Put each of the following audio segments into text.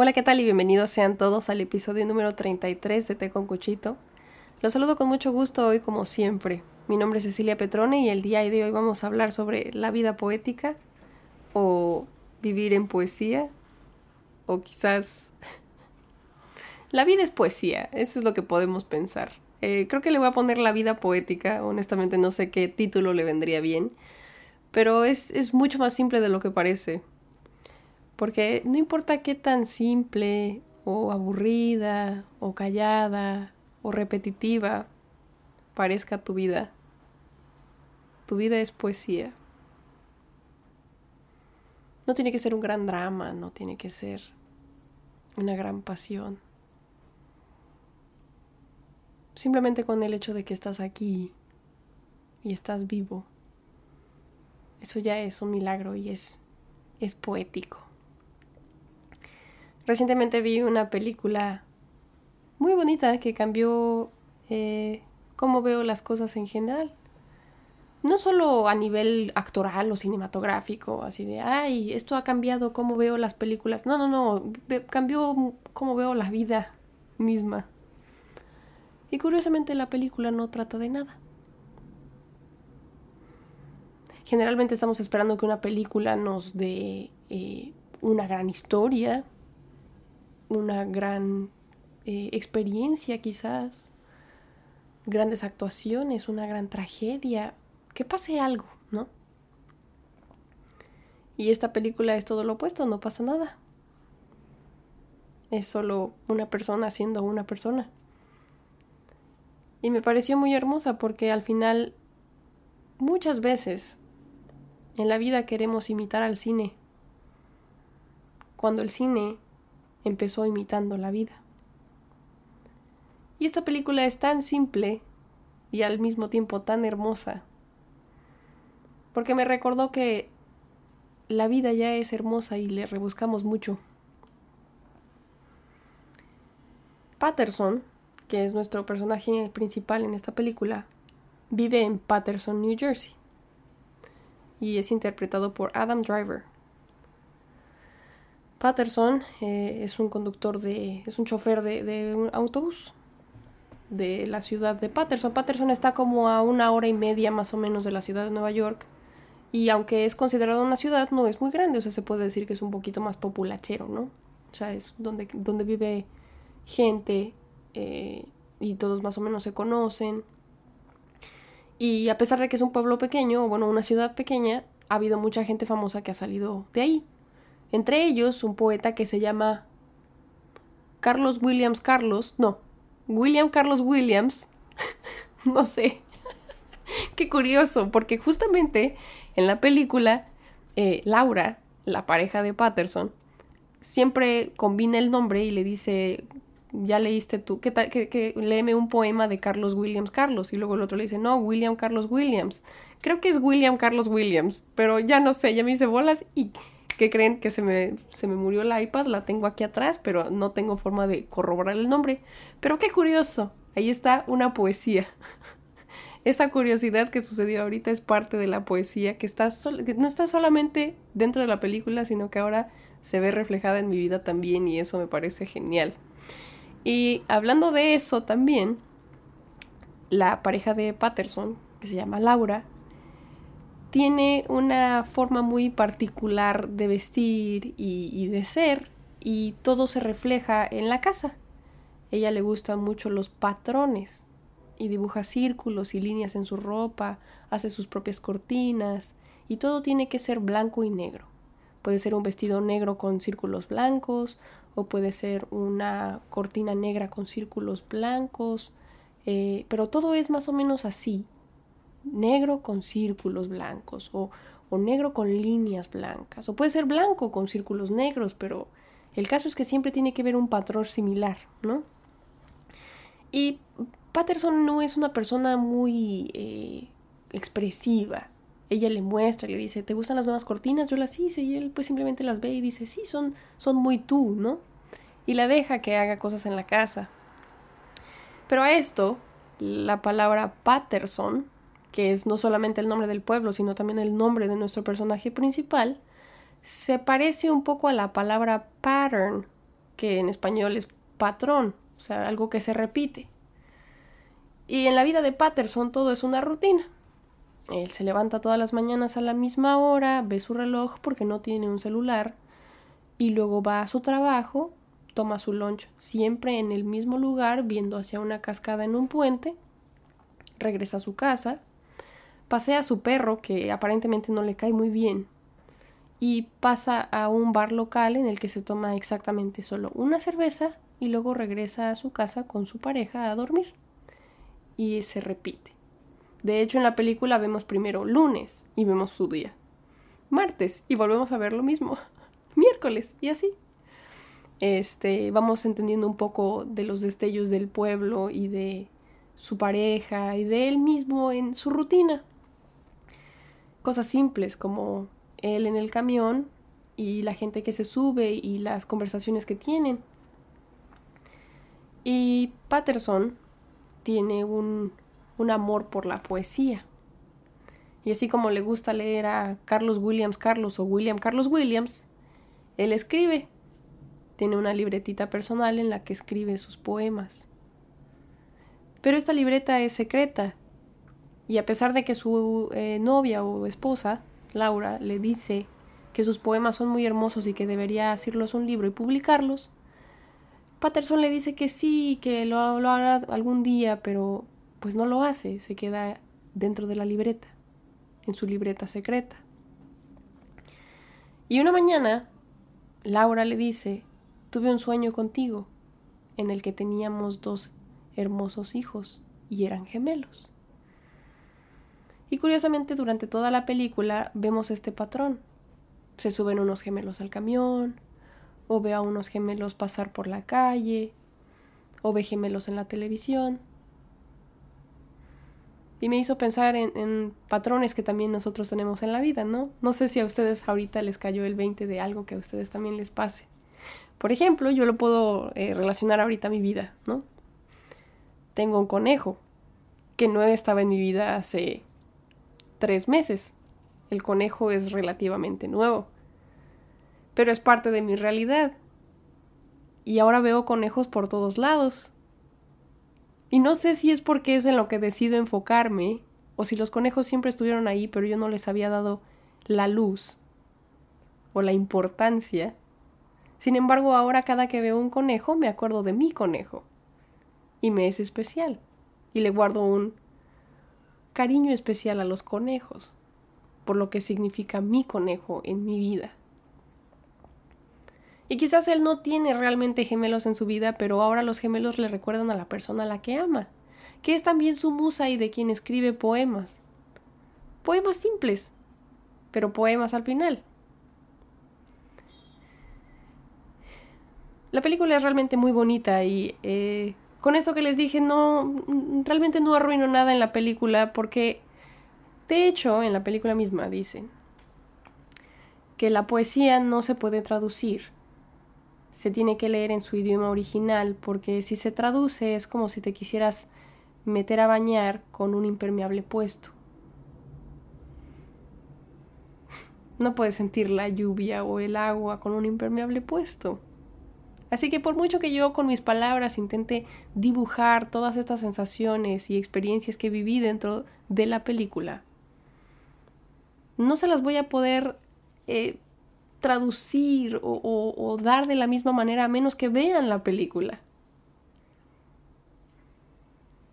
Hola, ¿qué tal? Y bienvenidos sean todos al episodio número 33 de Té con Cuchito. Los saludo con mucho gusto hoy como siempre. Mi nombre es Cecilia Petrone y el día de hoy vamos a hablar sobre la vida poética o vivir en poesía o quizás... la vida es poesía, eso es lo que podemos pensar. Eh, creo que le voy a poner la vida poética, honestamente no sé qué título le vendría bien, pero es, es mucho más simple de lo que parece. Porque no importa qué tan simple o aburrida o callada o repetitiva parezca tu vida, tu vida es poesía. No tiene que ser un gran drama, no tiene que ser una gran pasión. Simplemente con el hecho de que estás aquí y estás vivo, eso ya es un milagro y es, es poético. Recientemente vi una película muy bonita que cambió eh, cómo veo las cosas en general. No solo a nivel actoral o cinematográfico, así de, ay, esto ha cambiado cómo veo las películas. No, no, no, cambió cómo veo la vida misma. Y curiosamente la película no trata de nada. Generalmente estamos esperando que una película nos dé eh, una gran historia, una gran eh, experiencia quizás, grandes actuaciones, una gran tragedia, que pase algo, ¿no? Y esta película es todo lo opuesto, no pasa nada. Es solo una persona siendo una persona. Y me pareció muy hermosa porque al final muchas veces en la vida queremos imitar al cine. Cuando el cine empezó imitando la vida. Y esta película es tan simple y al mismo tiempo tan hermosa, porque me recordó que la vida ya es hermosa y le rebuscamos mucho. Patterson, que es nuestro personaje principal en esta película, vive en Patterson, New Jersey, y es interpretado por Adam Driver. Patterson eh, es un conductor de. es un chofer de, un autobús de la ciudad de Patterson. Patterson está como a una hora y media más o menos de la ciudad de Nueva York. Y aunque es considerado una ciudad, no es muy grande. O sea, se puede decir que es un poquito más populachero, ¿no? O sea, es donde, donde vive gente eh, y todos más o menos se conocen. Y a pesar de que es un pueblo pequeño, o bueno, una ciudad pequeña, ha habido mucha gente famosa que ha salido de ahí. Entre ellos, un poeta que se llama Carlos Williams Carlos, no, William Carlos Williams, no sé, qué curioso, porque justamente en la película, eh, Laura, la pareja de Patterson, siempre combina el nombre y le dice, ya leíste tú, ¿qué tal? Que, léeme un poema de Carlos Williams Carlos. Y luego el otro le dice, no, William Carlos Williams. Creo que es William Carlos Williams, pero ya no sé, ya me hice bolas y ¿Qué creen? Que se me, se me murió el iPad, la tengo aquí atrás, pero no tengo forma de corroborar el nombre. Pero qué curioso, ahí está una poesía. Esa curiosidad que sucedió ahorita es parte de la poesía que, está que no está solamente dentro de la película, sino que ahora se ve reflejada en mi vida también y eso me parece genial. Y hablando de eso también, la pareja de Patterson, que se llama Laura, tiene una forma muy particular de vestir y, de ser y todo se refleja en la casa. Ella le gustan mucho los patrones y dibuja círculos y líneas en su ropa, hace sus propias cortinas y todo tiene que ser blanco y negro. Puede ser un vestido negro con círculos blancos o puede ser una cortina negra con círculos blancos, eh, pero todo es más o menos así negro con círculos blancos o, negro con líneas blancas o puede ser blanco con círculos negros, pero el caso es que siempre tiene que ver un patrón similar, ¿no? Y Patterson no es una persona muy eh, expresiva. Ella le muestra le dice, ¿te gustan las nuevas cortinas? Yo las hice y él pues simplemente las ve y dice, sí, son, son muy tú, ¿no? Y la deja que haga cosas en la casa. Pero a esto, la palabra Patterson que es no solamente el nombre del pueblo, sino también el nombre de nuestro personaje principal, se parece un poco a la palabra pattern, que en español es patrón, o sea, algo que se repite. Y en la vida de Patterson todo es una rutina. Él se levanta todas las mañanas a la misma hora, ve su reloj porque no tiene un celular y luego va a su trabajo, toma su lunch siempre en el mismo lugar, viendo hacia una cascada en un puente, regresa a su casa, pasea a su perro que aparentemente no le cae muy bien y pasa a un bar local en el que se toma exactamente solo una cerveza y luego regresa a su casa con su pareja a dormir. Y se repite. De hecho, en la película vemos primero lunes y vemos su día. Martes y volvemos a ver lo mismo. Miércoles y así. Este, vamos entendiendo un poco de los destellos del pueblo y de su pareja y de él mismo en su rutina. Cosas simples como él en el camión y la gente que se sube y las conversaciones que tienen. Y Patterson tiene un, un amor por la poesía. Y así como le gusta leer a Carlos Williams Carlos o William Carlos Williams, él escribe. Tiene una libretita personal en la que escribe sus poemas. Pero esta libreta es secreta. Y a pesar de que su eh, novia o esposa Laura le dice que sus poemas son muy hermosos y que debería hacerlos un libro y publicarlos, Patterson le dice que sí, que lo, lo hará algún día, pero pues no lo hace, se queda dentro de la libreta, en su libreta secreta. Y una mañana, Laura le dice, tuve un sueño contigo, en el que teníamos dos hermosos hijos y eran gemelos. Y curiosamente durante toda la película vemos este patrón. Se suben unos gemelos al camión, o ve a unos gemelos pasar por la calle, o ve gemelos en la televisión. Y me hizo pensar en, patrones que también nosotros tenemos en la vida, ¿no? No sé si a ustedes ahorita les cayó el 20 de algo que a ustedes también les pase. Por ejemplo, yo lo puedo eh, relacionar ahorita a mi vida, ¿no? Tengo un conejo que no estaba en mi vida hace tres meses. El conejo es relativamente nuevo. Pero es parte de mi realidad. Y ahora veo conejos por todos lados. Y no sé si es porque es en lo que decido enfocarme, o si los conejos siempre estuvieron ahí, pero yo no les había dado la luz o la importancia. Sin embargo, ahora cada que veo un conejo me acuerdo de mi conejo. Y me es especial. Y le guardo un cariño especial a los conejos, por lo que significa mi conejo en mi vida. Y quizás él no tiene realmente gemelos en su vida, pero ahora los gemelos le recuerdan a la persona a la que ama, que es también su musa y de quien escribe poemas. Poemas simples, pero poemas al final. La película es realmente muy bonita y eh, con esto que les dije, no, realmente no arruino nada en la película porque, de hecho, en la película misma dicen que la poesía no se puede traducir. Se tiene que leer en su idioma original porque si se traduce es como si te quisieras meter a bañar con un impermeable puesto. No puedes sentir la lluvia o el agua con un impermeable puesto. Así que por mucho que yo con mis palabras intente dibujar todas estas sensaciones y experiencias que viví dentro de la película, no se las voy a poder eh, traducir o, dar de la misma manera a menos que vean la película.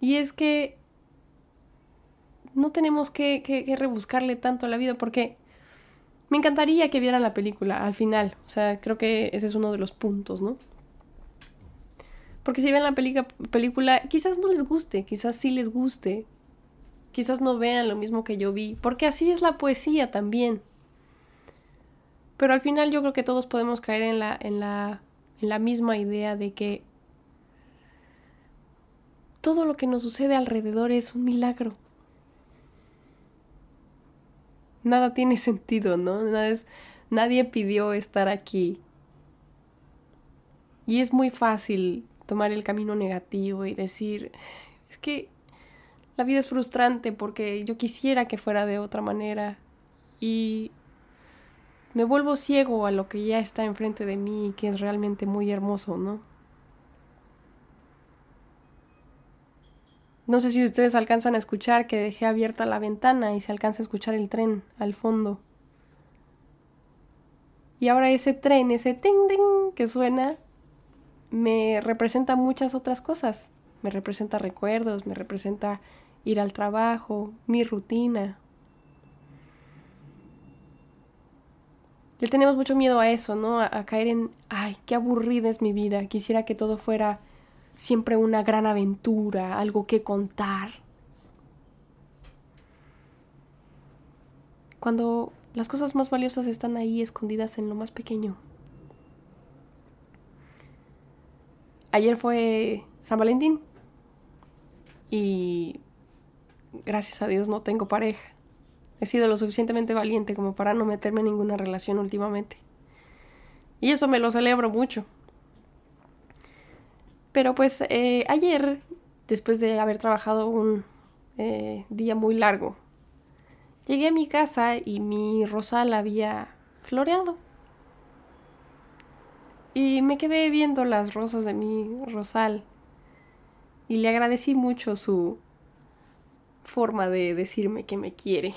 Y es que no tenemos que, que rebuscarle tanto a la vida porque me encantaría que vieran la película al final. O sea, creo que ese es uno de los puntos, ¿no? Porque si ven la película, quizás no les guste, quizás sí les guste. Quizás no vean lo mismo que yo vi. Porque así es la poesía también. Pero al final yo creo que todos podemos caer en la, en la, en la misma idea de que todo lo que nos sucede alrededor es un milagro nada tiene sentido, ¿no? Es, nadie pidió estar aquí. Y es muy fácil tomar el camino negativo y decir, es que la vida es frustrante porque yo quisiera que fuera de otra manera. Y me vuelvo ciego a lo que ya está enfrente de mí que es realmente muy hermoso, ¿no? No sé si ustedes alcanzan a escuchar que dejé abierta la ventana y se alcanza a escuchar el tren al fondo. Y ahora ese tren, ese ting ting que suena, me representa muchas otras cosas. Me representa recuerdos, me representa ir al trabajo, mi rutina. Le tenemos mucho miedo a eso, ¿no? A, a caer en, ay, qué aburrida es mi vida. Quisiera que todo fuera siempre una gran aventura, algo que contar. Cuando las cosas más valiosas están ahí escondidas en lo más pequeño. Ayer fue San Valentín y gracias a Dios no tengo pareja. He sido lo suficientemente valiente como para no meterme en ninguna relación últimamente. Y eso me lo celebro mucho. Pero pues eh, ayer, después de haber trabajado un eh, día muy largo, llegué a mi casa y mi rosal había floreado. Y me quedé viendo las rosas de mi rosal. Y le agradecí mucho su forma de decirme que me quiere.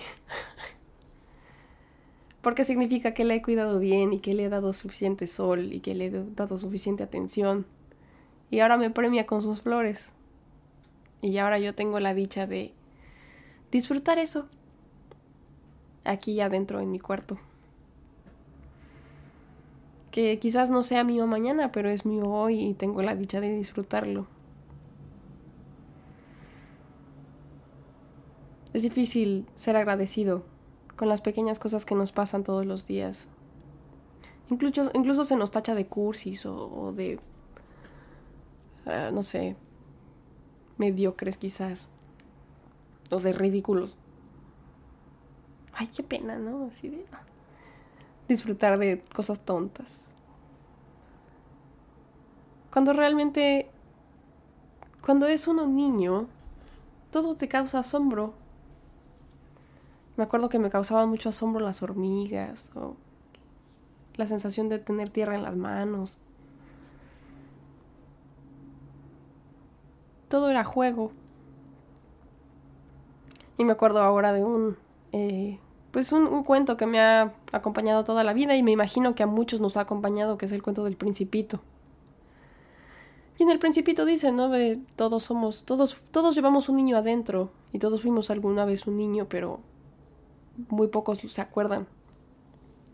Porque significa que le he cuidado bien y que le he dado suficiente sol y que le he dado suficiente atención y ahora me premia con sus flores. Y ahora yo tengo la dicha de disfrutar eso aquí adentro en mi cuarto. Que quizás no sea mío mañana, pero es mío hoy y tengo la dicha de disfrutarlo. Es difícil ser agradecido con las pequeñas cosas que nos pasan todos los días. Incluso, incluso se nos tacha de cursis o, o de Ah, no sé, mediocres quizás, o de ridículos. Ay, qué pena, ¿no? Así de disfrutar de cosas tontas. Cuando realmente, cuando es uno niño, todo te causa asombro. Me acuerdo que me causaban mucho asombro las hormigas o la sensación de tener tierra en las manos. Todo era juego. Y me acuerdo ahora de un, eh, pues un, cuento que me ha acompañado toda la vida y me imagino que a muchos nos ha acompañado, que es el cuento del principito. Y en el principito dice, ¿no? todos somos, todos, todos llevamos un niño adentro y todos fuimos alguna vez un niño, pero muy pocos se acuerdan.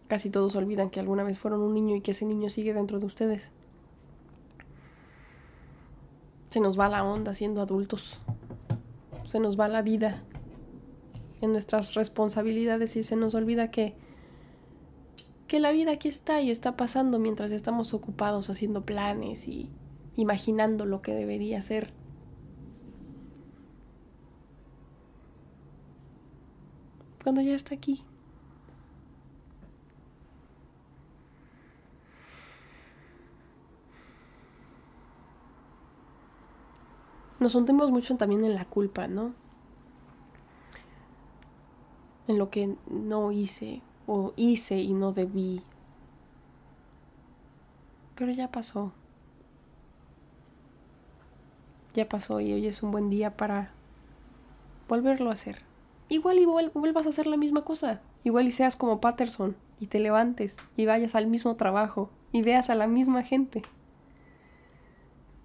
Casi todos olvidan que alguna vez fueron un niño y que ese niño sigue dentro de ustedes. Se nos va la onda siendo adultos. Se nos va la vida en nuestras responsabilidades y se nos olvida que que la vida aquí está y está pasando mientras estamos ocupados haciendo planes y imaginando lo que debería ser. Cuando ya está aquí. Nos hundimos mucho también en la culpa, ¿no? En lo que no hice o hice y no debí. Pero ya pasó. Ya pasó y hoy es un buen día para volverlo a hacer. Igual y vuelvas a hacer la misma cosa. Igual y seas como Patterson y te levantes y vayas al mismo trabajo y veas a la misma gente.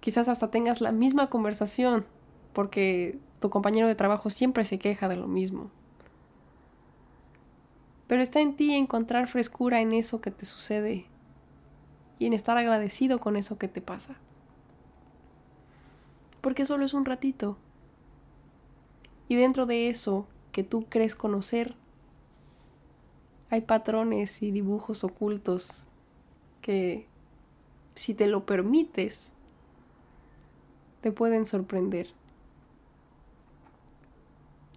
Quizás hasta tengas la misma conversación, porque tu compañero de trabajo siempre se queja de lo mismo. Pero está en ti encontrar frescura en eso que te sucede y en estar agradecido con eso que te pasa. Porque solo es un ratito. Y dentro de eso que tú crees conocer, hay patrones y dibujos ocultos que, si te lo permites, te pueden sorprender.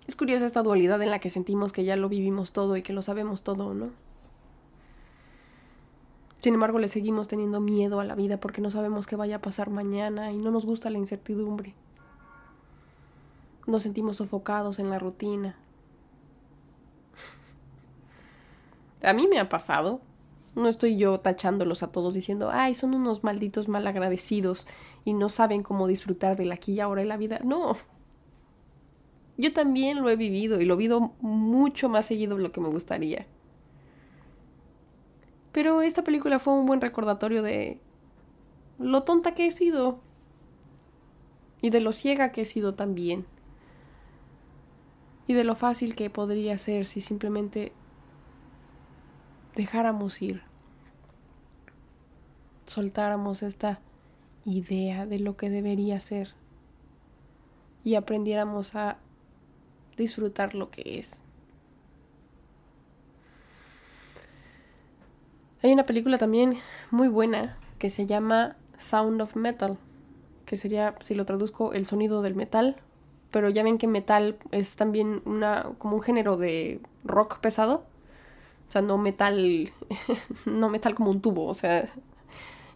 Es curiosa esta dualidad en la que sentimos que ya lo vivimos todo y que lo sabemos todo, ¿no? Sin embargo, le seguimos teniendo miedo a la vida porque no sabemos qué vaya a pasar mañana y no nos gusta la incertidumbre. Nos sentimos sofocados en la rutina. A mí me ha pasado No estoy yo tachándolos a todos diciendo, ay, son unos malditos malagradecidos y no saben cómo disfrutar del aquí y ahora y la vida. No. Yo también lo he vivido y lo he vivido mucho más seguido de lo que me gustaría. Pero esta película fue un buen recordatorio de lo tonta que he sido y de lo ciega que he sido también y de lo fácil que podría ser si simplemente dejáramos ir, soltáramos esta idea de lo que debería ser y aprendiéramos a disfrutar lo que es. Hay una película también muy buena que se llama Sound of Metal, que sería, si lo traduzco, el sonido del metal, pero ya ven que metal es también una como un género de rock pesado. Sea, no metal no metal como un tubo, o sea,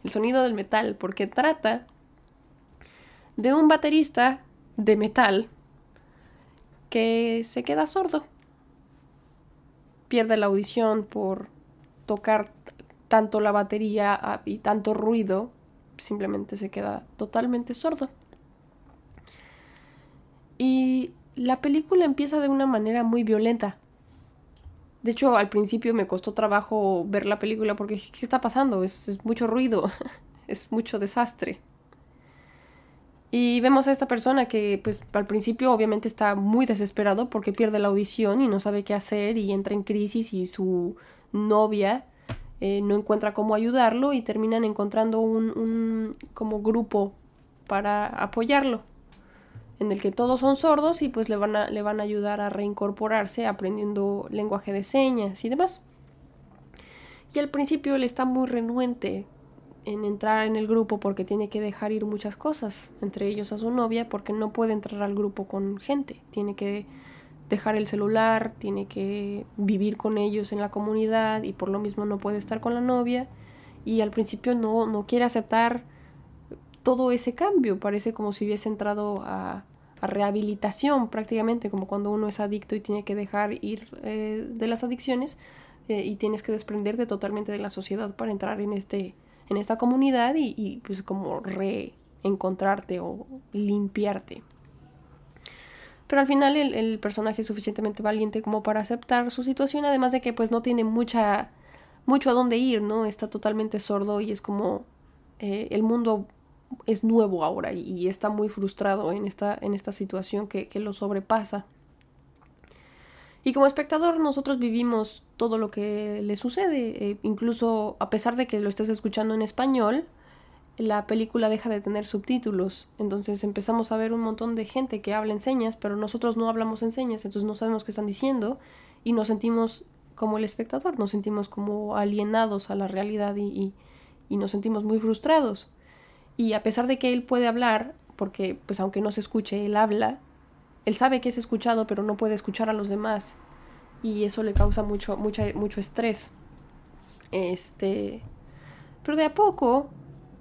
el sonido del metal porque trata de un baterista de metal que se queda sordo. Pierde la audición por tocar tanto la batería y tanto ruido, simplemente se queda totalmente sordo. Y la película empieza de una manera muy violenta. De hecho, al principio me costó trabajo ver la película porque ¿qué está pasando? Es, mucho ruido, es mucho desastre. Y vemos a esta persona que pues al principio obviamente está muy desesperado porque pierde la audición y no sabe qué hacer y entra en crisis y su novia eh, no encuentra cómo ayudarlo y terminan encontrando un, un como grupo para apoyarlo en el que todos son sordos y pues le van a, le van a ayudar a reincorporarse aprendiendo lenguaje de señas y demás. Y al principio él está muy renuente en entrar en el grupo porque tiene que dejar ir muchas cosas, entre ellos a su novia, porque no puede entrar al grupo con gente, tiene que dejar el celular, tiene que vivir con ellos en la comunidad y por lo mismo no puede estar con la novia y al principio no, no quiere aceptar todo ese cambio, parece como si hubiese entrado a, rehabilitación prácticamente, como cuando uno es adicto y tiene que dejar ir eh, de las adicciones eh, y tienes que desprenderte totalmente de la sociedad para entrar en, este, en esta comunidad y, pues como reencontrarte o limpiarte. Pero al final el, personaje es suficientemente valiente como para aceptar su situación, además de que pues no tiene mucha, mucho a dónde ir, ¿no? Está totalmente sordo y es como eh, el mundo es nuevo ahora y, está muy frustrado en esta, en esta situación que, lo sobrepasa. Y como espectador nosotros vivimos todo lo que le sucede, eh, incluso a pesar de que lo estés escuchando en español, la película deja de tener subtítulos. Entonces empezamos a ver un montón de gente que habla en señas, pero nosotros no hablamos en señas, entonces no sabemos qué están diciendo y nos sentimos como el espectador, nos sentimos como alienados a la realidad y, y, nos sentimos muy frustrados. Y a pesar de que él puede hablar, porque pues aunque no se escuche, él habla, él sabe que es escuchado, pero no puede escuchar a los demás. Y eso le causa mucho, mucha, mucho estrés. Este. Pero de a poco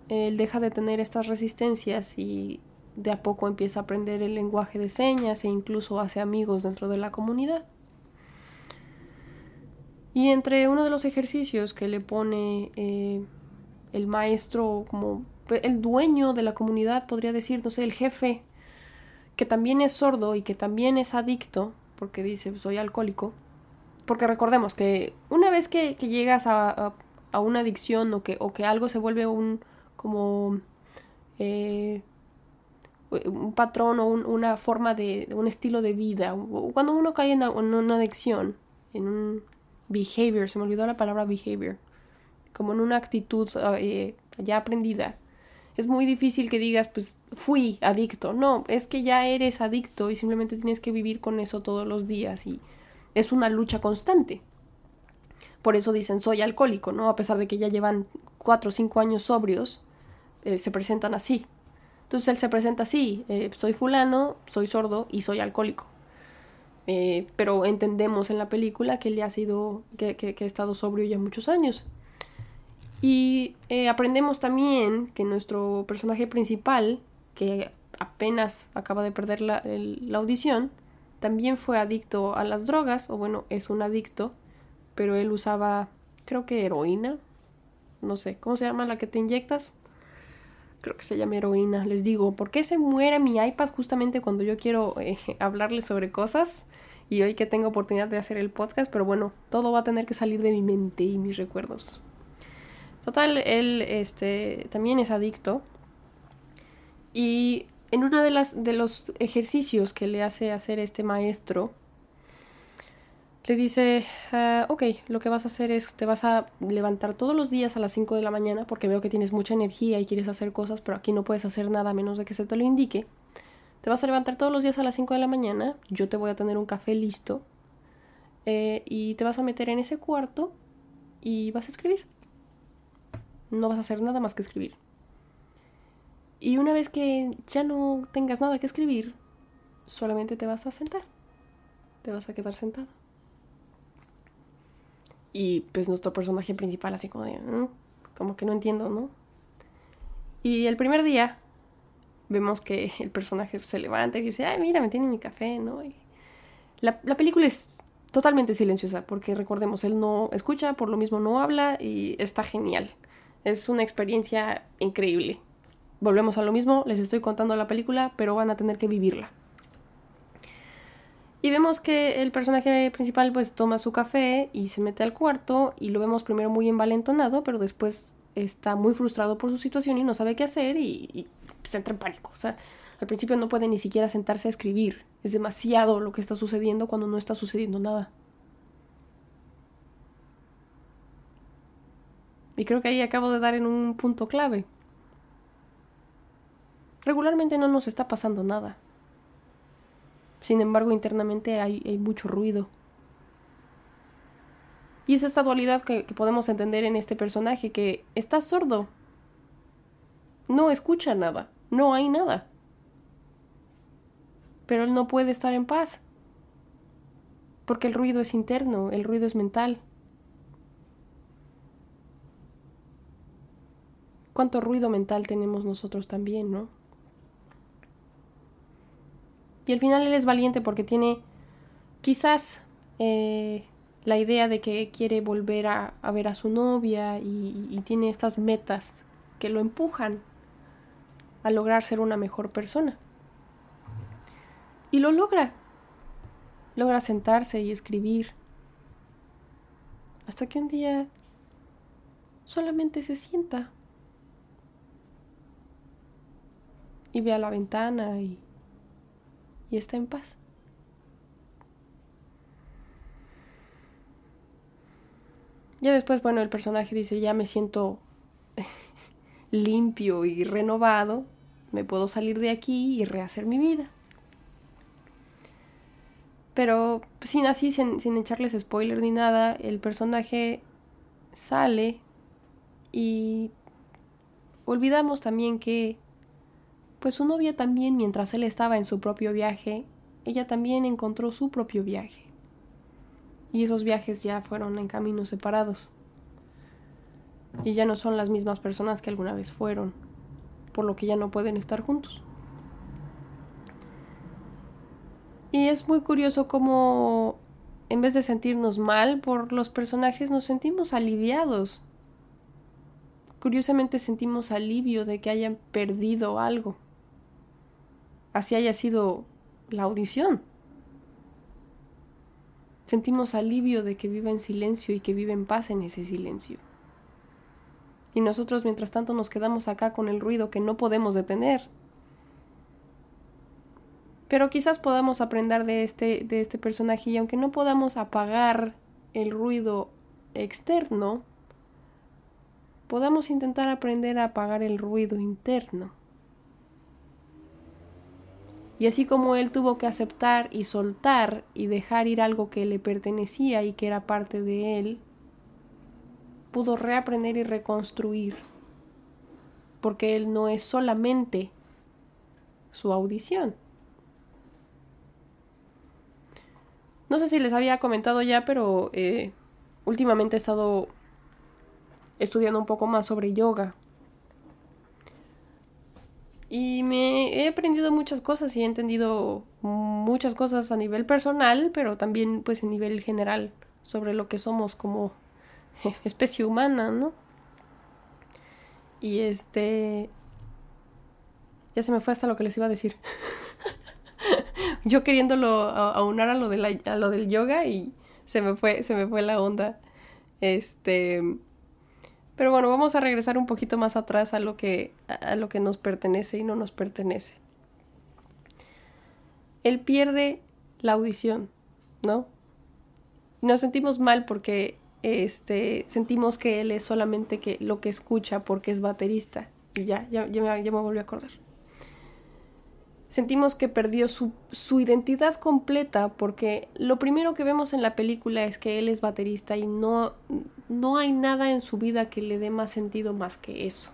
él deja de tener estas resistencias y de a poco empieza a aprender el lenguaje de señas e incluso hace amigos dentro de la comunidad. Y entre uno de los ejercicios que le pone eh, el maestro como el dueño de la comunidad, podría decir, no sé, el jefe, que también es sordo y que también es adicto, porque dice, soy alcohólico, porque recordemos que una vez que, llegas a, a, una adicción o que, o que algo se vuelve un, como eh, un patrón o una forma de, un estilo de vida. Cuando uno cae en, una adicción, en un behavior, se me olvidó la palabra behavior, como en una actitud eh, ya aprendida, es muy difícil que digas, pues fui adicto. No, es que ya eres adicto y simplemente tienes que vivir con eso todos los días y es una lucha constante. Por eso dicen soy alcohólico, ¿no? A pesar de que ya llevan cuatro o cinco años sobrios, eh, se presentan así. Entonces él se presenta así, eh, soy fulano, soy sordo y soy alcohólico. Eh, pero entendemos en la película que él ha sido, que, que, ha estado sobrio ya muchos años. Y aprendemos también que nuestro personaje principal, que apenas acaba de perder la, la, audición, también fue adicto a las drogas, o bueno, es un adicto, pero él usaba creo que heroína, no sé, ¿cómo se llama la que te inyectas? Creo que se llama heroína, les digo, ¿por qué se muere mi iPad justamente cuando yo quiero eh, hablarles sobre cosas? Y hoy que tengo oportunidad de hacer el podcast, pero bueno, todo va a tener que salir de mi mente y mis recuerdos. Total, él este, también es adicto. Y en uno de, de los ejercicios que le hace hacer este maestro, le dice, ah, ok, lo que vas a hacer es, te vas a levantar todos los días a las 5 de la mañana, porque veo que tienes mucha energía y quieres hacer cosas, pero aquí no puedes hacer nada a menos de que se te lo indique. Te vas a levantar todos los días a las 5 de la mañana, yo te voy a tener un café listo, eh, y te vas a meter en ese cuarto y vas a escribir. No vas a hacer nada más que escribir. Y una vez que ya no tengas nada que escribir, solamente te vas a sentar. Te vas a quedar sentado. Y pues nuestro personaje principal así como de, mm, como que no entiendo, ¿no? Y el primer día vemos que el personaje se levanta y dice, ay, mira, me tiene mi café, ¿no? Y la, la película es totalmente silenciosa porque recordemos, él no escucha, por lo mismo no habla y está genial. Es una experiencia increíble. Volvemos a lo mismo, les estoy contando la película, pero van a tener que vivirla. Y vemos que el personaje principal pues toma su café y se mete al cuarto y lo vemos primero muy envalentonado, pero después está muy frustrado por su situación y no sabe qué hacer y, se entra en pánico. O sea, al principio no puede ni siquiera sentarse a escribir. Es demasiado lo que está sucediendo cuando no está sucediendo nada. Y creo que ahí acabo de dar en un punto clave. Regularmente no nos está pasando nada. Sin embargo, internamente hay, mucho ruido. Y es esta dualidad que, podemos entender en este personaje, que está sordo. No escucha nada, no hay nada. Pero él no puede estar en paz. Porque el ruido es interno, el ruido es mental. Cuánto ruido mental tenemos nosotros también, ¿no? Y al final él es valiente porque tiene quizás eh, la idea de que quiere volver a, ver a su novia y, y tiene estas metas que lo empujan a lograr ser una mejor persona. Y lo logra. Logra sentarse y escribir. Hasta que un día solamente se sienta y ve a la ventana y, y está en paz. Ya después, bueno, el personaje dice, ya me siento limpio y renovado, me puedo salir de aquí y rehacer mi vida. Pero pues, sin así, sin, sin echarles spoiler ni nada, el personaje sale y olvidamos también que pues su novia también, mientras él estaba en su propio viaje, ella también encontró su propio viaje. Y esos viajes ya fueron en caminos separados. Y ya no son las mismas personas que alguna vez fueron, por lo que ya no pueden estar juntos. Y es muy curioso cómo en vez de sentirnos mal por los personajes, nos sentimos aliviados. Curiosamente sentimos alivio de que hayan perdido algo así haya sido la audición. Sentimos alivio de que viva en silencio y que vive en paz en ese silencio. Y nosotros mientras tanto nos quedamos acá con el ruido que no podemos detener. Pero quizás podamos aprender de este, de este personaje y aunque no podamos apagar el ruido externo, podamos intentar aprender a apagar el ruido interno. Y así como él tuvo que aceptar y soltar y dejar ir algo que le pertenecía y que era parte de él, pudo reaprender y reconstruir. Porque él no es solamente su audición. No sé si les había comentado ya, pero eh, últimamente he estado estudiando un poco más sobre yoga. Y me he aprendido muchas cosas y he entendido muchas cosas a nivel personal, pero también pues a nivel general sobre lo que somos como especie humana, ¿no? Y este... Ya se me fue hasta lo que les iba a decir. Yo queriéndolo aunar a lo, de a lo del yoga y se me fue, se me fue la onda. Este... Pero bueno, vamos a regresar un poquito más atrás a lo que, a lo que nos pertenece y no nos pertenece. Él pierde la audición, ¿no? Nos sentimos mal porque este, sentimos que él es solamente que lo que escucha porque es baterista. Y ya, ya, ya me volví a acordar. Sentimos que perdió su, su, identidad completa porque lo primero que vemos en la película es que él es baterista y no, no hay nada en su vida que le dé más sentido más que eso.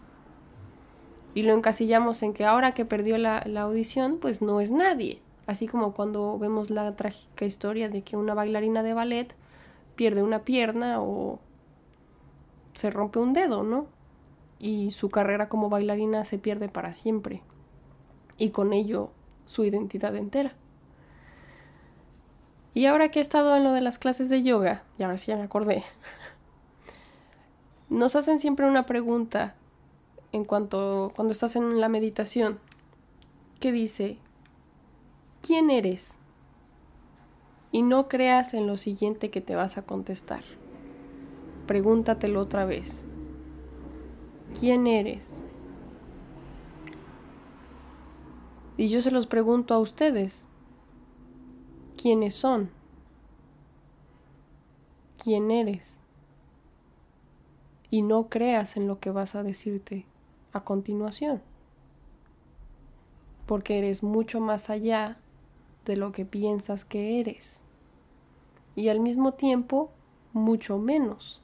Y lo encasillamos en que ahora que perdió la, la audición, pues no es nadie. Así como cuando vemos la trágica historia de que una bailarina de ballet pierde una pierna o se rompe un dedo, ¿no? Y su carrera como bailarina se pierde para siempre. Y con ello su identidad entera. Y ahora que he estado en lo de las clases de yoga, y ahora sí ya me acordé, nos hacen siempre una pregunta en cuanto cuando estás en la meditación que dice, ¿quién eres? y no creas en lo siguiente que te vas a contestar. Pregúntatelo otra vez. ¿Quién eres? Y yo se los pregunto a ustedes. ¿Quiénes son? ¿Quién eres? Y no creas en lo que vas a decirte a continuación. Porque eres mucho más allá de lo que piensas que eres. Y al mismo tiempo, mucho menos.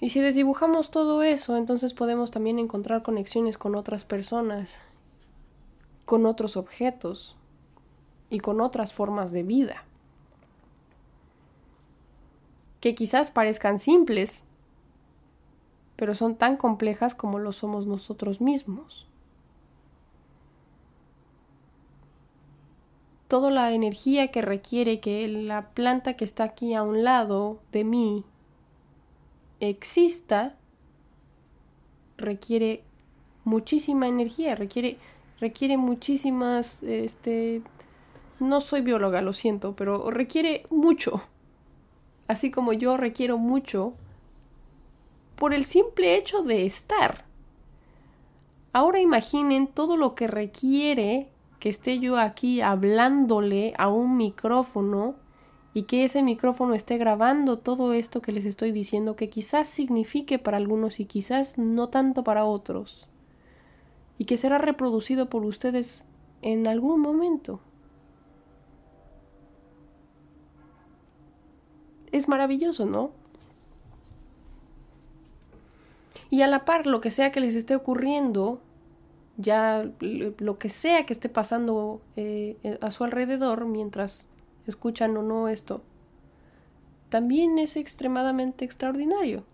Y si desdibujamos todo eso, entonces podemos también encontrar conexiones con otras personas, con otros objetos y con otras formas de vida, que quizás parezcan simples, pero son tan complejas como lo somos nosotros mismos. Toda la energía que requiere que la planta que está aquí a un lado de mí exista requiere muchísima energía, requiere, requiere muchísimas, este, no soy bióloga, lo siento, pero requiere mucho. Así como yo requiero mucho por el simple hecho de estar. Ahora imaginen todo lo que requiere que esté yo aquí hablándole a un micrófono y que ese micrófono esté grabando todo esto que les estoy diciendo que quizás signifique para algunos y quizás no tanto para otros y que será reproducido por ustedes en algún momento. Es maravilloso, ¿no? Y a la par, lo que sea que les esté ocurriendo, ya lo que sea que esté pasando eh, eh, a su alrededor mientras escuchan o no esto, también es extremadamente extraordinario.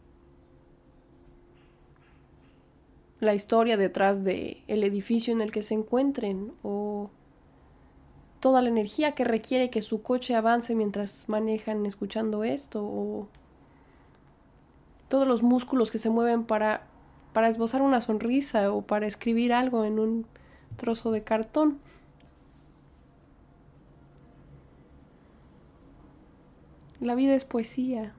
La historia detrás de el edificio en el que se encuentren o toda la energía que requiere que su coche avance mientras manejan escuchando esto o todos los músculos que se mueven para, para esbozar una sonrisa o para escribir algo en un trozo de cartón. La vida es poesía.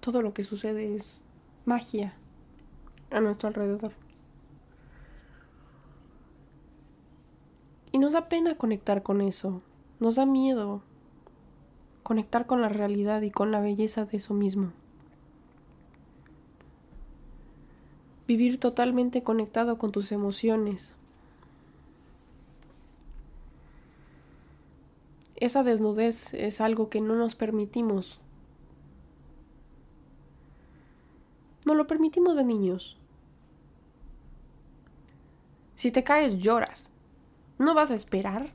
Todo lo que sucede es magia a nuestro alrededor. Y nos da pena conectar con eso. Nos da miedo conectar con la realidad y con la belleza de eso mismo. Vivir totalmente conectado con tus emociones. Esa desnudez es algo que no nos permitimos. No lo permitimos de niños. Si te caes, lloras. ¿No vas a esperar?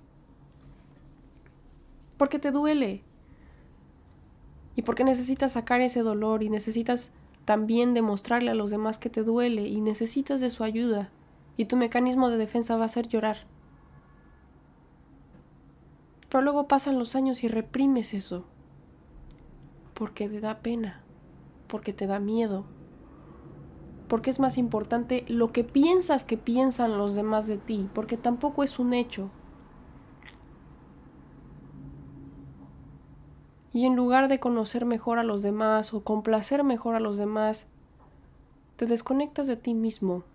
porque te duele. Y porque necesitas sacar ese dolor y necesitas también demostrarle a los demás que te duele y necesitas de su ayuda. Y tu mecanismo de defensa va a ser llorar. Pero luego pasan los años y reprimes eso. Porque te da pena. Porque te da miedo. Porque es más importante lo que piensas que piensan los demás de ti. Porque tampoco es un hecho. Y en lugar de conocer mejor a los demás o complacer mejor a los demás, te desconectas de ti mismo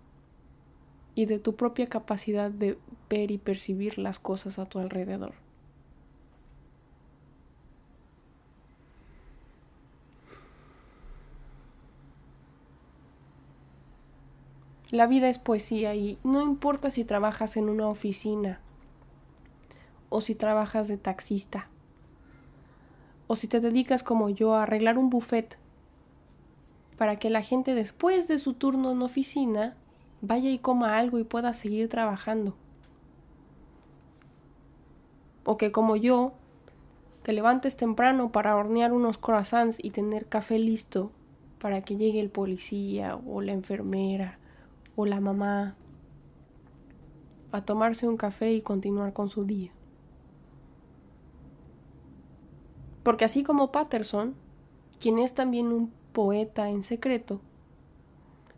y de tu propia capacidad de ver y percibir las cosas a tu alrededor. La vida es poesía y no importa si trabajas en una oficina o si trabajas de taxista o si te dedicas como yo a arreglar un buffet para que la gente después de su turno en oficina vaya y coma algo y pueda seguir trabajando. O que como yo te levantes temprano para hornear unos croissants y tener café listo para que llegue el policía o la enfermera o la mamá a tomarse un café y continuar con su día. Porque así como Patterson, quien es también un poeta en secreto,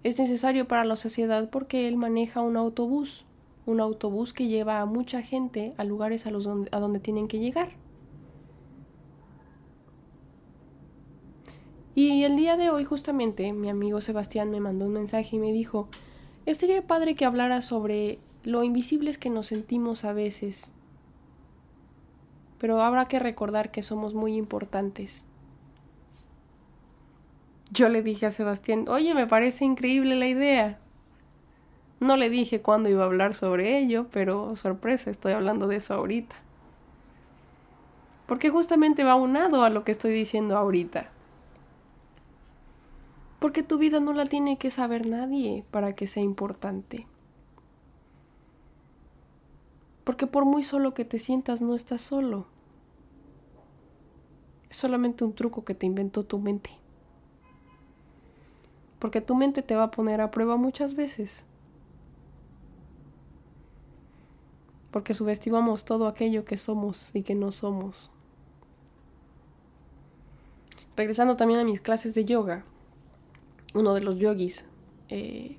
es necesario para la sociedad porque él maneja un autobús, un autobús que lleva a mucha gente a lugares a, los donde, a donde tienen que llegar. Y el día de hoy justamente mi amigo Sebastián me mandó un mensaje y me dijo, estaría padre que hablara sobre lo invisibles que nos sentimos a veces pero habrá que recordar que somos muy importantes. Yo le dije a Sebastián, oye, me parece increíble la idea. No le dije cuándo iba a hablar sobre ello, pero sorpresa, estoy hablando de eso ahorita. Porque justamente va unado a lo que estoy diciendo ahorita. Porque tu vida no la tiene que saber nadie para que sea importante. Porque por muy solo que te sientas, no estás solo. Es solamente un truco que te inventó tu mente. Porque tu mente te va a poner a prueba muchas veces. Porque subestimamos todo aquello que somos y que no somos. Regresando también a mis clases de yoga, uno de los yogis eh,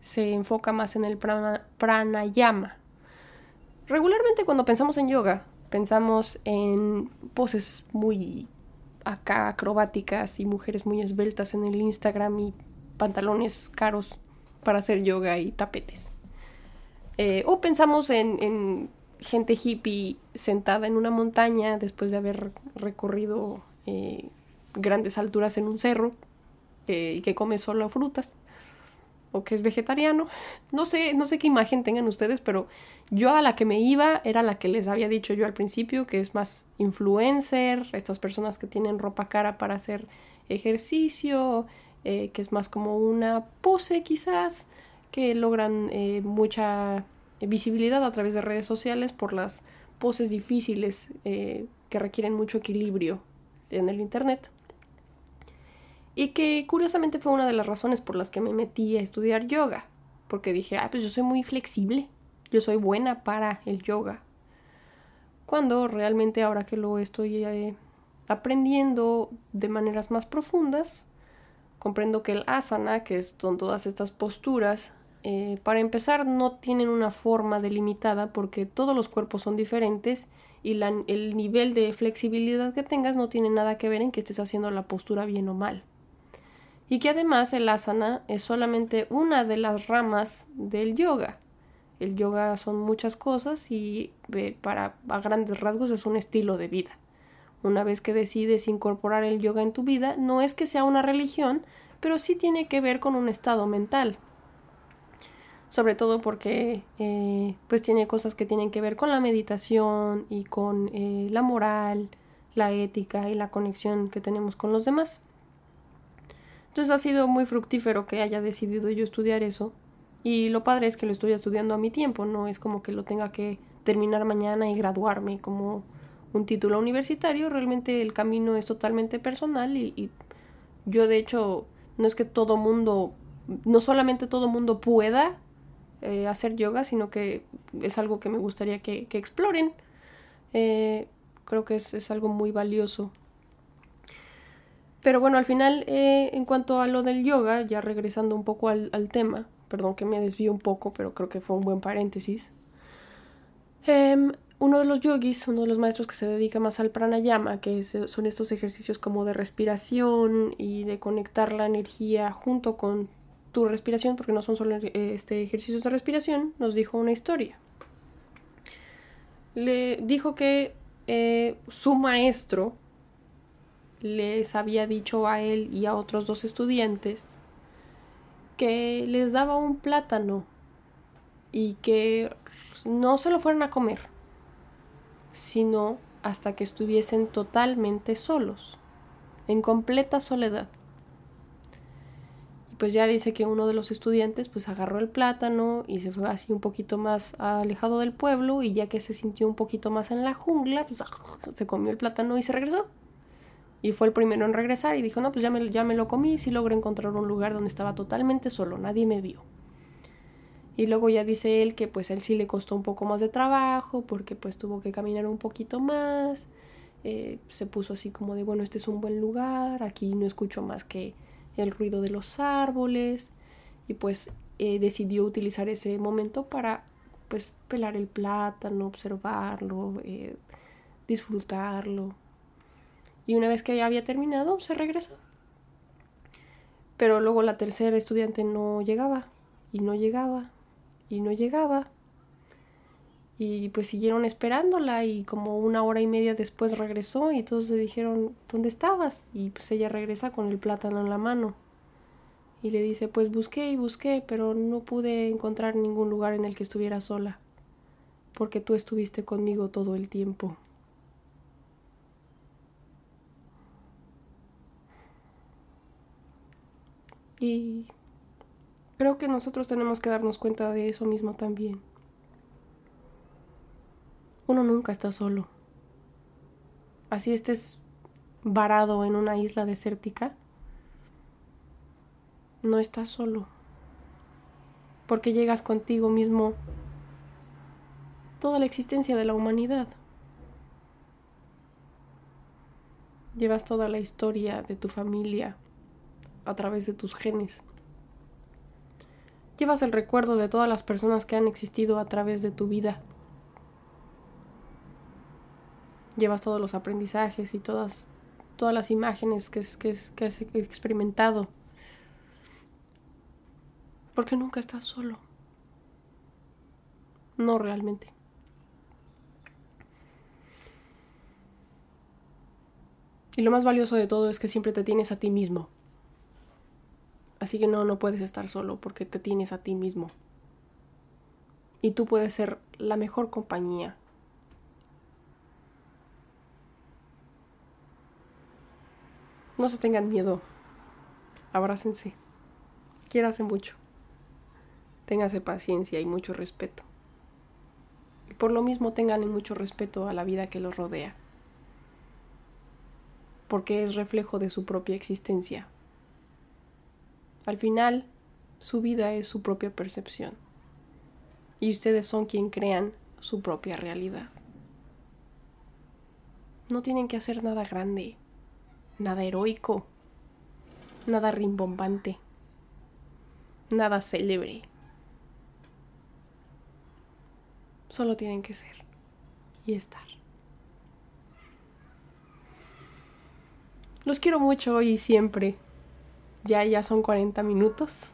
se enfoca más en el pranayama, Regularmente cuando pensamos en yoga, pensamos en poses muy acá acrobáticas y mujeres muy esbeltas en el Instagram y pantalones caros para hacer yoga y tapetes. Eh, o pensamos en, gente hippie sentada en una montaña después de haber recorrido eh, grandes alturas en un cerro eh, que come solo frutas o que es vegetariano. No sé, no sé qué imagen tengan ustedes, pero yo a la que me iba era la que les había dicho yo al principio, que es más influencer, estas personas que tienen ropa cara para hacer ejercicio, eh, que es más como una pose quizás, que logran eh, mucha visibilidad a través de redes sociales por las poses difíciles eh, que requieren mucho equilibrio en el Internet y que curiosamente fue una de las razones por las que me metí a estudiar yoga, porque dije, ah, pues yo soy muy flexible, yo soy buena para el yoga. Cuando realmente ahora que lo estoy eh, aprendiendo de maneras más profundas, comprendo que el asana, que son todas estas posturas, eh, para empezar no tienen una forma delimitada porque todos los cuerpos son diferentes y el nivel de flexibilidad que tengas no tiene nada que ver en que estés haciendo la postura bien o mal y que además el asana es solamente una de las ramas del yoga. El yoga son muchas cosas y para a grandes rasgos es un estilo de vida. Una vez que decides incorporar el yoga en tu vida, no es que sea una religión, pero sí tiene que ver con un estado mental. Sobre todo porque eh, pues tiene cosas que tienen que ver con la meditación y con eh, la moral, la ética y la conexión que tenemos con los demás. Entonces ha sido muy fructífero que haya decidido yo estudiar eso. Y lo padre es que lo estoy estudiando a mi tiempo, no es como que lo tenga que terminar mañana y graduarme como un título universitario. Realmente el camino es totalmente personal y, yo de hecho no es que todo mundo, no solamente todo mundo pueda eh, hacer yoga, sino que es algo que me gustaría que, exploren. Eh, creo que es, algo muy valioso. Pero bueno, al final, eh, en cuanto a lo del yoga, ya regresando un poco al, tema, perdón que me desvío un poco, pero creo que fue un buen paréntesis. Em, uno de los yogis, uno de los maestros que se dedica más al pranayama, que son estos ejercicios como de respiración y de conectar la energía junto con tu respiración, porque no son solo este, ejercicios de respiración, nos dijo una historia. Le dijo que eh, su maestro les había dicho a él y a otros dos estudiantes que les daba un plátano y que no se lo fueran a comer, sino hasta que estuviesen totalmente solos, en completa soledad. Y pues ya dice que uno de los estudiantes pues agarró el plátano y se fue así un poquito más alejado del pueblo y ya que se sintió un poquito más en la jungla, pues se comió el plátano y se regresó. Y fue el primero en regresar y dijo, no, pues ya me, ya me lo comí y sí logré encontrar un lugar donde estaba totalmente solo, nadie me vio. Y luego ya dice él que pues él sí le costó un poco más de trabajo porque pues tuvo que caminar un poquito más. Eh, se puso así como de, bueno, este es un buen lugar, aquí no escucho más que el ruido de los árboles. Y pues eh, decidió utilizar ese momento para pues pelar el plátano, observarlo, eh, disfrutarlo. Y una vez que ya había terminado, se regresó. Pero luego la tercera estudiante no llegaba y no llegaba y no llegaba. Y pues siguieron esperándola y como una hora y media después regresó y todos le dijeron, ¿dónde estabas? Y pues ella regresa con el plátano en la mano. Y le dice, pues busqué y busqué, pero no pude encontrar ningún lugar en el que estuviera sola, porque tú estuviste conmigo todo el tiempo. Y Creo que nosotros tenemos que darnos cuenta de eso mismo también. Uno nunca está solo. Así estés varado en una isla desértica, no estás solo. Porque llegas contigo mismo toda la existencia de la humanidad. Llevas toda la historia de tu familia a través de tus genes. Llevas el recuerdo de todas las personas que han existido a través de tu vida. Llevas todos los aprendizajes y todas, todas las imágenes que, que, que has experimentado. Porque nunca estás solo. No realmente. Y lo más valioso de todo es que siempre te tienes a ti mismo. Así que no, no puedes estar solo porque te tienes a ti mismo. Y tú puedes ser la mejor compañía. No se tengan miedo. Abrácense. Quiérase mucho. Téngase paciencia y mucho respeto. Y por lo mismo tengan mucho respeto a la vida que los rodea. Porque es reflejo de su propia existencia. Al final, su vida es su propia percepción. Y ustedes son quien crean su propia realidad. No tienen que hacer nada grande, nada heroico, nada rimbombante, nada célebre. Solo tienen que ser y estar. Los quiero mucho y siempre ya, ya son 40 minutos.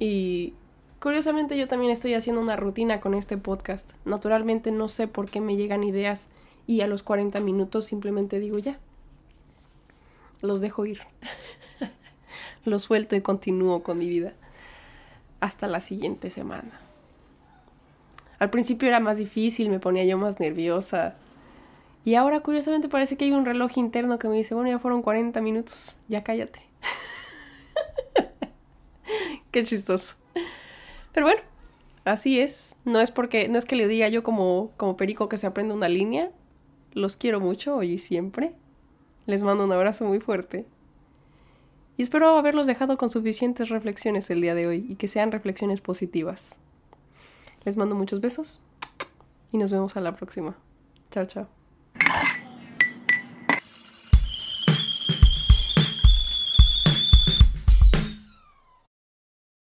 Y curiosamente yo también estoy haciendo una rutina con este podcast. Naturalmente no sé por qué me llegan ideas y a los 40 minutos simplemente digo ya. Los dejo ir. Los suelto y continúo con mi vida. Hasta la siguiente semana. Al principio era más difícil, me ponía yo más nerviosa. Y ahora curiosamente parece que hay un reloj interno que me dice, bueno, ya fueron 40 minutos, ya cállate. Qué chistoso. Pero bueno, así es. No es porque, no es que le diga yo como, como perico que se aprende una línea. Los quiero mucho hoy y siempre. Les mando un abrazo muy fuerte. Y espero haberlos dejado con suficientes reflexiones el día de hoy y que sean reflexiones positivas. Les mando muchos besos y nos vemos a la próxima. Chao, chao.